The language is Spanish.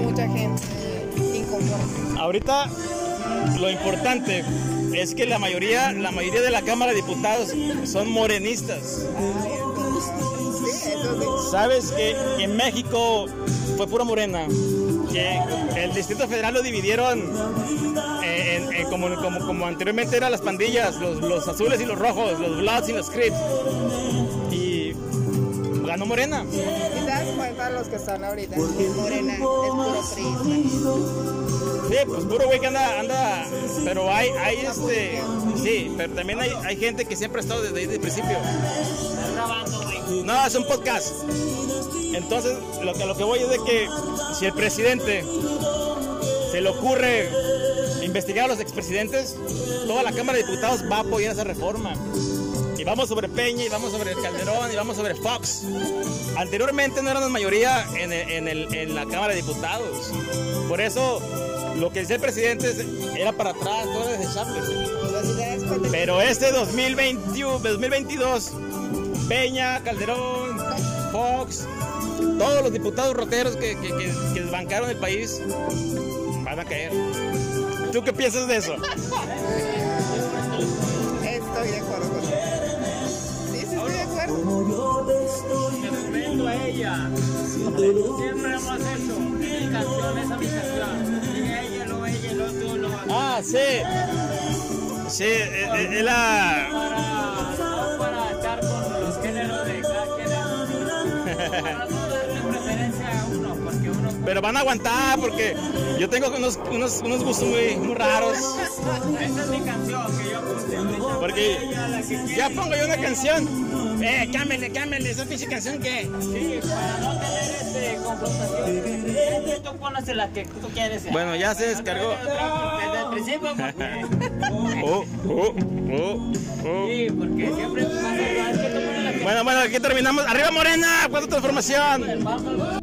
mucha gente. Ahorita lo importante es que la mayoría, la mayoría de la Cámara de Diputados son morenistas. Sabes que en México fue pura morena. Que el Distrito Federal lo dividieron eh, en como, anteriormente eran las pandillas, los, los azules y los rojos, los Bloods y los Crips. Ganó Morena. Y te das cuenta los que están ahorita. Morena es puro priista. Sí, pues puro güey que anda, anda, pero hay, hay este, sí, pero también hay, hay gente que siempre ha estado desde, desde el principio. No, es un podcast. Entonces, lo que, lo que voy es de que si el presidente se le ocurre investigar a los expresidentes, toda la Cámara de Diputados va a apoyar esa reforma. Vamos sobre Peña, y vamos sobre Calderón, y vamos sobre Fox. Anteriormente no éramos mayoría en, en el- en la Cámara de Diputados. Por eso, lo que dice el presidente es- era para atrás, todo era desechable. Pero este 2021, 2022, Peña, Calderón, Fox, todos los diputados roteros que, que, que- que desbancaron el país van a caer. ¿Tú qué piensas de eso? ella. Siempre hemos hecho. Mi canción es a mi canción. Y ella lo ella, lo tú lo Ah, sí. Sí, eh, eh, es la... para, no para estar con los géneros de cada género. Para no darle preferencia a uno, porque uno Pero van a aguantar porque yo tengo unos, unos, unos gustos muy, muy raros. Esa es mi canción Porque ya pongo yo una canción. Eh, cámbiale, cámbiale, esa pinche canción que... Sí, para no tener este confrontación. Tú pones la que tú quieres. Bueno, ya se descargó. Desde el principio, porque. Oh, oh, oh, oh. Sí, porque siempre pasa. Es que tú pones la que. Bueno, bueno, aquí terminamos. Arriba Morena, cuarta transformación.